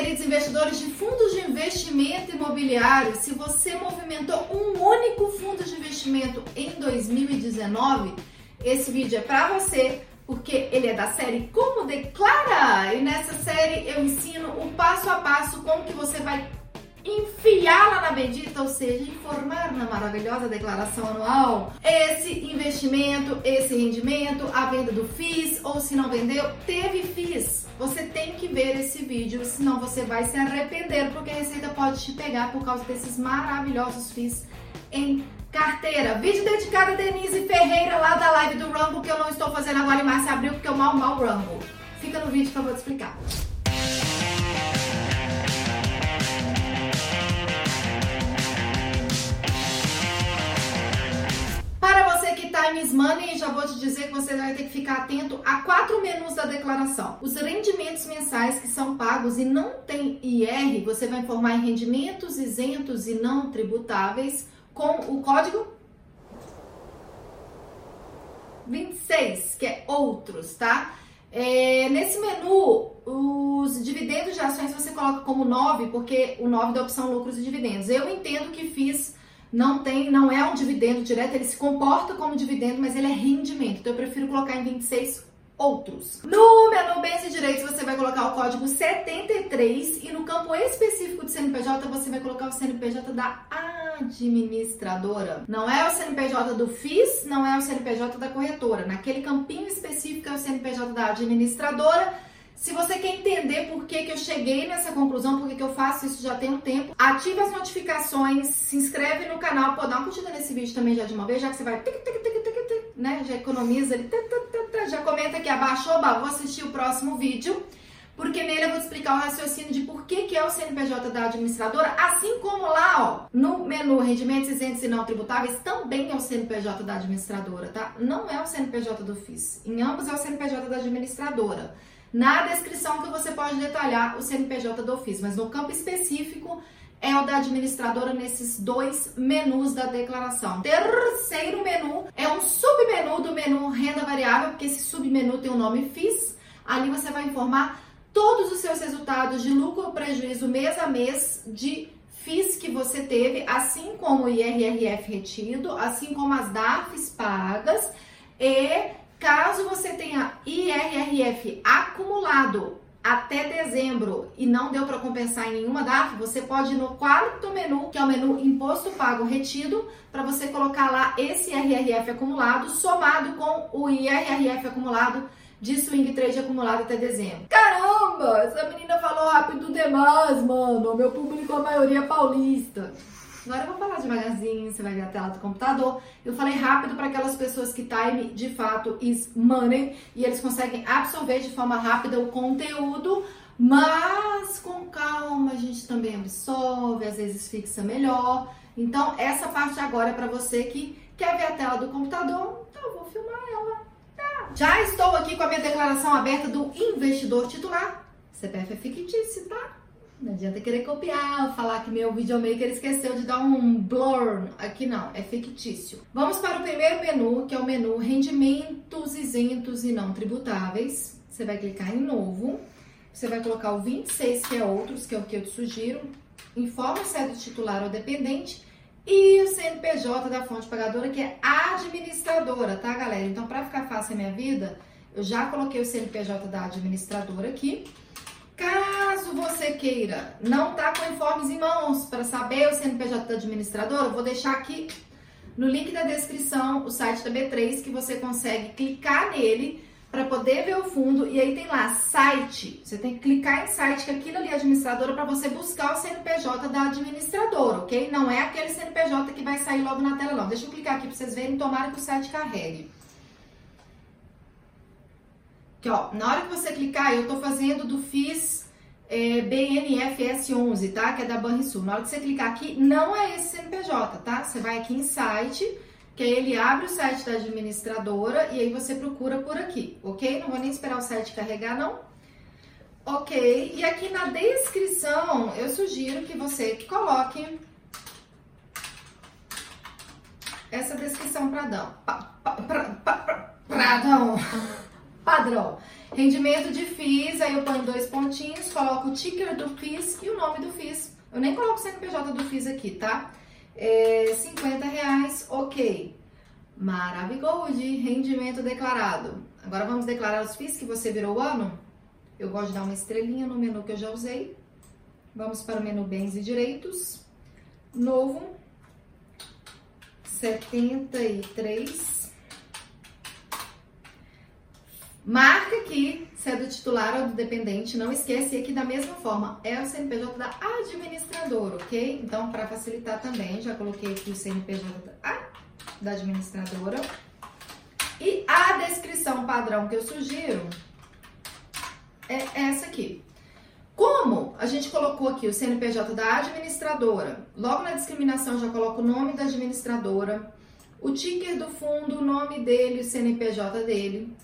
queridos investidores de fundos de investimento imobiliário, se você movimentou um único fundo de investimento em 2019, esse vídeo é para você, porque ele é da série Como Declara. E nessa série eu ensino o passo a passo como que você vai enfiá-la na bendita, ou seja, informar na maravilhosa declaração anual esse investimento, esse rendimento, a venda do FIIs, ou se não vendeu, teve FIIs. Você tem que ver esse vídeo, senão você vai se arrepender, porque a Receita pode te pegar por causa desses maravilhosos FIIs em carteira. Vídeo dedicado a Denise Ferreira, lá da live do Rumble, que eu não estou fazendo agora em março e abril, porque eu mal mal Rumble. Fica no vídeo que eu vou te explicar. Times Money, já vou te dizer que você vai ter que ficar atento a quatro menus da declaração. Os rendimentos mensais que são pagos e não tem IR, você vai informar em rendimentos isentos e não tributáveis com o código 26, que é outros, tá? É, nesse menu, os dividendos de ações você coloca como 9, porque o 9 da opção lucros e dividendos. Eu entendo que fiz não tem, não é um dividendo direto, ele se comporta como dividendo, mas ele é rendimento. Então eu prefiro colocar em 26 outros. No menu bens e direitos você vai colocar o código 73 e no campo específico de CNPJ você vai colocar o CNPJ da administradora. Não é o CNPJ do FIS, não é o CNPJ da corretora. Naquele campinho específico é o CNPJ da administradora se você quer entender por que, que eu cheguei nessa conclusão, por que, que eu faço isso já tem um tempo, ativa as notificações, se inscreve no canal, pô, dá uma curtida nesse vídeo também já de uma vez, já que você vai, né? Já economiza ali, já comenta aqui abaixo, oba, vou assistir o próximo vídeo, porque nele eu vou te explicar o raciocínio de por que, que é o CNPJ da administradora, assim como lá, ó, no menu rendimentos isentos e não tributáveis, também é o CNPJ da administradora, tá? Não é o CNPJ do FIS. Em ambos é o CNPJ da administradora. Na descrição que você pode detalhar o CNPJ do ofício, mas no campo específico é o da administradora nesses dois menus da declaração. Terceiro menu é um submenu do menu renda variável, porque esse submenu tem o nome FIS. Ali você vai informar todos os seus resultados de lucro ou prejuízo mês a mês de FIS que você teve, assim como o IRRF retido, assim como as DAFs pagas e Caso você tenha IRRF acumulado até dezembro e não deu para compensar em nenhuma data, você pode ir no quarto menu, que é o menu Imposto Pago Retido, para você colocar lá esse IRRF acumulado somado com o IRRF acumulado de swing trade acumulado até dezembro. Caramba, essa menina falou rápido demais, mano. Meu público, a maioria é paulista. Agora vou falar devagarzinho, você vai ver a tela do computador. Eu falei rápido para aquelas pessoas que time de fato is money e eles conseguem absorver de forma rápida o conteúdo, mas com calma a gente também absorve, às vezes fixa melhor. Então, essa parte agora é para você que quer ver a tela do computador, então eu vou filmar ela. Tá. Já estou aqui com a minha declaração aberta do investidor titular. CPF é fictício, tá? Não adianta querer copiar, falar que meu videomaker esqueceu de dar um blur. Aqui não, é fictício. Vamos para o primeiro menu, que é o menu rendimentos isentos e não tributáveis. Você vai clicar em novo. Você vai colocar o 26, que é outros, que é o que eu te sugiro. Informa se é do titular ou dependente. E o CNPJ da fonte pagadora, que é administradora, tá, galera? Então, para ficar fácil a minha vida, eu já coloquei o CNPJ da administradora aqui. Caso você queira não tá com informes em mãos para saber o CNPJ da administradora, eu vou deixar aqui no link da descrição o site da B3 que você consegue clicar nele para poder ver o fundo e aí tem lá site. Você tem que clicar em site que aquilo ali é administradora para você buscar o CNPJ da administradora, ok? Não é aquele CNPJ que vai sair logo na tela não. Deixa eu clicar aqui para vocês verem, tomara que o site carregue. Que ó, na hora que você clicar, eu tô fazendo do FIS é, BNFS11, tá? Que é da Banrisul. Na hora que você clicar aqui, não é esse CNPJ, tá? Você vai aqui em site, que aí ele abre o site da administradora e aí você procura por aqui, ok? Não vou nem esperar o site carregar, não. Ok, e aqui na descrição eu sugiro que você coloque essa descrição Pradão. Pa, pa, pra, Pradão. Padrão. Rendimento de FIIs, aí eu ponho dois pontinhos, coloco o ticker do FIIs e o nome do FIIs. Eu nem coloco o CNPJ do FIIs aqui, tá? É, 50 reais, ok. Maravigold, rendimento declarado. Agora vamos declarar os FIIs que você virou o ano? Eu gosto de dar uma estrelinha no menu que eu já usei. Vamos para o menu Bens e Direitos. Novo. 73. Marca aqui se é do titular ou do dependente. Não esquece aqui da mesma forma. É o CNPJ da administradora, ok? Então, para facilitar também, já coloquei aqui o CNPJ da, administradora. E a descrição padrão que eu sugiro é essa aqui. Como a gente colocou aqui o CNPJ da administradora, logo na discriminação já coloco o nome da administradora, o ticker do fundo, o nome dele, o CNPJ dele,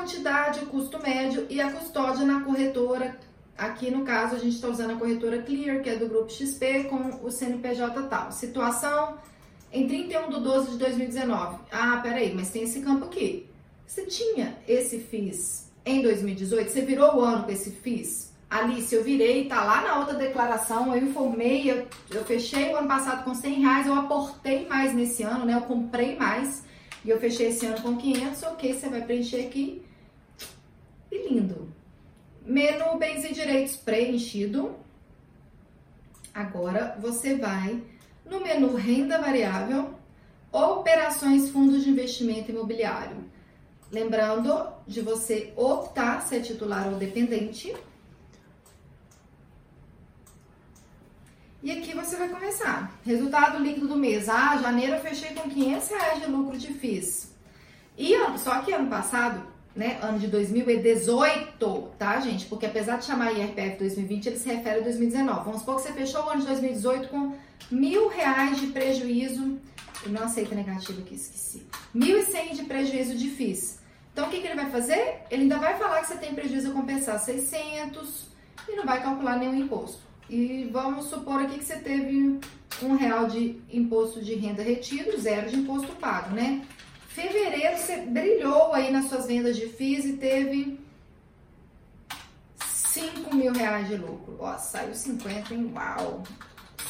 quantidade, o custo médio e a custódia na corretora. Aqui no caso a gente está usando a corretora Clear, que é do grupo XP, com o CNPJ tal. Situação em 31 de 12 de 2019. Ah, peraí, mas tem esse campo aqui. Você tinha esse FIS em 2018, você virou o ano com esse FIS? Alice, eu virei, tá lá na outra declaração, eu informei, eu, eu fechei o ano passado com 100 reais, eu aportei mais nesse ano, né? Eu comprei mais e eu fechei esse ano com 500, ok, você vai preencher aqui. E lindo. Menu bens e direitos preenchido. Agora você vai no menu renda variável, operações fundos de investimento imobiliário. Lembrando de você optar se é titular ou dependente. E aqui você vai começar. Resultado líquido do mês. Ah, janeiro eu fechei com 500 reais de lucro de FIIs. E só que ano passado, né, ano de 2018, tá, gente? Porque apesar de chamar IRPF 2020, ele se refere a 2019. Vamos supor que você fechou o ano de 2018 com mil reais de prejuízo. Eu não aceito negativo aqui, esqueci. 1.100 de prejuízo de FIIs. Então, o que, que ele vai fazer? Ele ainda vai falar que você tem prejuízo a compensar 600 e não vai calcular nenhum imposto. E vamos supor aqui que você teve um real de imposto de renda retido, zero de imposto pago, né? Fevereiro você brilhou aí nas suas vendas de FIIs e teve 5 mil reais de lucro. Ó, saiu 50, hein? Uau!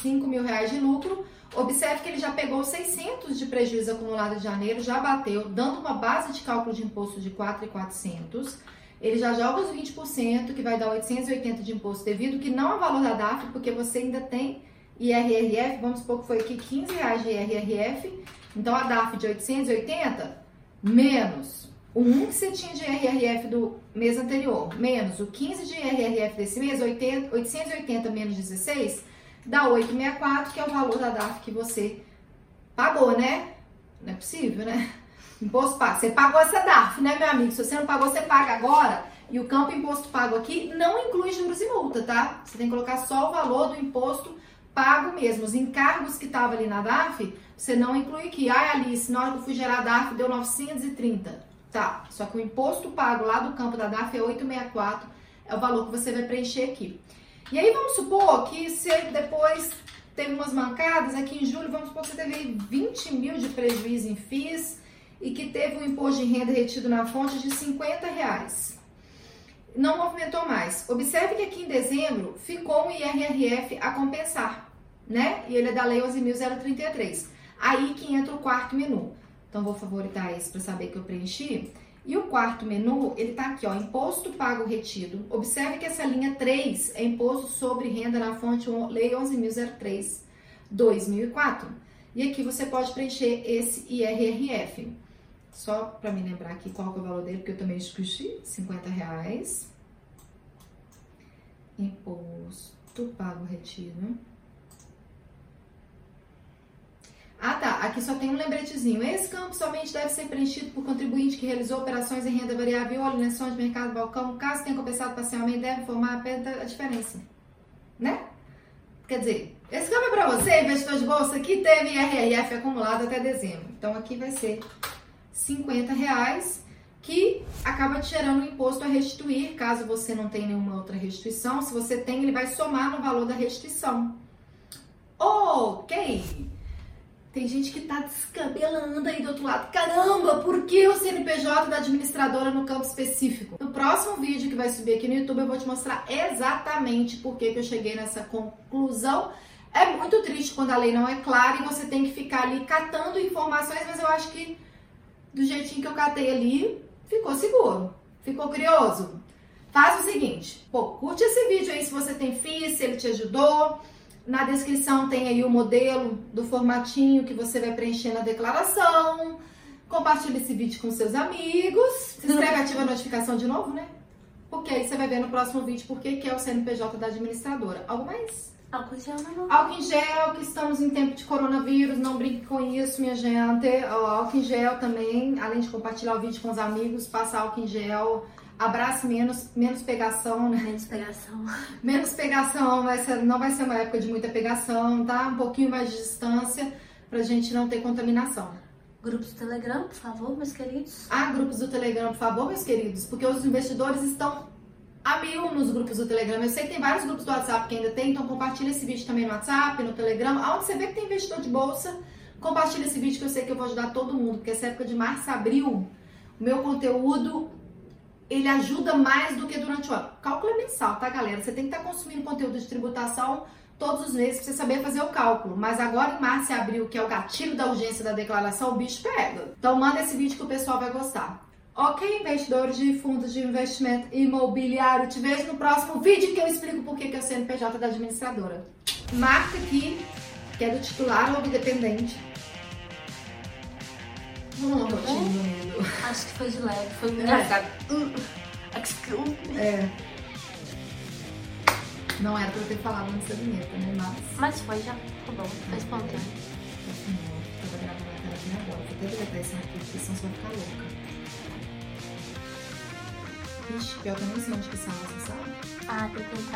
5 mil reais de lucro. Observe que ele já pegou 600 de prejuízo acumulado de janeiro, já bateu, dando uma base de cálculo de imposto de 4,400 ele já joga os 20%, que vai dar 880 de imposto devido, que não é valor da DAF, porque você ainda tem IRRF, vamos supor que foi aqui 15 reais de IRRF, então a DAF de 880 menos o 1 que você tinha de IRRF do mês anterior, menos o 15 de IRRF desse mês, 80, 880 menos 16, dá 864, que é o valor da DAF que você pagou, né? Não é possível, né? Imposto pago. Você pagou essa DARF, né, meu amigo? Se você não pagou, você paga agora. E o campo imposto pago aqui não inclui juros e multa, tá? Você tem que colocar só o valor do imposto pago mesmo. Os encargos que estavam ali na DARF, você não inclui aqui. Ai, Alice, na hora que eu fui gerar a DARF, deu 930. Tá, só que o imposto pago lá do campo da DARF é 864, é o valor que você vai preencher aqui. E aí vamos supor que você depois teve umas mancadas aqui em julho, vamos supor que você teve 20 mil de prejuízo em FIIs, e que teve um imposto de renda retido na fonte de 50 reais. Não movimentou mais. Observe que aqui em dezembro ficou um IRRF a compensar, né? E ele é da Lei 11.033. Aí que entra o quarto menu. Então, vou favoritar esse para saber que eu preenchi. E o quarto menu, ele tá aqui, ó, imposto pago retido. Observe que essa linha 3 é imposto sobre renda na fonte Lei 11.003, 2004. E aqui você pode preencher esse IRRF. Só para me lembrar aqui qual é o valor dele, porque eu também esqueci, 50 reais. Imposto pago retido. Ah, tá. Aqui só tem um lembretezinho. Esse campo somente deve ser preenchido por contribuinte que realizou operações em renda variável alienação de mercado balcão. Caso tenha compensado parcialmente, deve informar a diferença. Né? Quer dizer, esse campo é para você, investidor de bolsa, que teve IRRF acumulado até dezembro. Então, aqui vai ser 50 reais, que acaba te gerando um imposto a restituir, caso você não tenha nenhuma outra restituição. Se você tem, ele vai somar no valor da restituição. Ok! Tem gente que tá descabelando aí do outro lado. Caramba, por que o CNPJ da administradora no campo específico? No próximo vídeo que vai subir aqui no YouTube, eu vou te mostrar exatamente por que, que eu cheguei nessa conclusão. É muito triste quando a lei não é clara e você tem que ficar ali catando informações, mas eu acho que do jeitinho que eu catei ali, ficou seguro. Ficou curioso? Faz o seguinte, pô, curte esse vídeo aí se você tem FII, se ele te ajudou. Na descrição tem aí o modelo do formatinho que você vai preencher na declaração. Compartilhe esse vídeo com seus amigos. Se inscreve e ativa a notificação de novo, né? Porque aí você vai ver no próximo vídeo por que é o CNPJ da administradora. Algo mais? Álcool em gel, não. Álcool em gel, que estamos em tempo de coronavírus, não brinque com isso, minha gente. Álcool em gel também, além de compartilhar o vídeo com os amigos, passa álcool em gel abraço menos, menos pegação, né? Menos pegação. Menos pegação, vai ser, não vai ser uma época de muita pegação, tá? Um pouquinho mais de distância pra gente não ter contaminação. Grupos do Telegram, por favor, meus queridos. Ah, grupos do Telegram, por favor, meus queridos, porque os investidores estão a mil nos grupos do Telegram. Eu sei que tem vários grupos do WhatsApp que ainda tem, então compartilha esse vídeo também no WhatsApp, no Telegram. Aonde você vê que tem investidor de bolsa, compartilha esse vídeo que eu sei que eu vou ajudar todo mundo, porque essa época de março, abril, o meu conteúdo ele ajuda mais do que durante o ano. Cálculo é mensal, tá, galera? Você tem que estar tá consumindo conteúdo de tributação todos os meses para você saber fazer o cálculo. Mas agora em março e abril, que é o gatilho da urgência da declaração, o bicho pega. Então manda esse vídeo que o pessoal vai gostar. Ok, investidores de fundos de investimento imobiliário, te vejo no próximo vídeo que eu explico por que é o CNPJ da administradora. Marca aqui, que é do titular ou do dependente não, Acho que foi de leve, foi é. engraçado. É. Não era pra eu ter falado antes da vinheta, né? Mas. Mas foi já. Tá bom, foi espontâneo. Tava gravando a cara aqui agora. Vou até deletar esse arquivo, porque senão você vai ficar louca. Ixi, pior que eu nem sei onde que sala, você sabe? Ah, tem que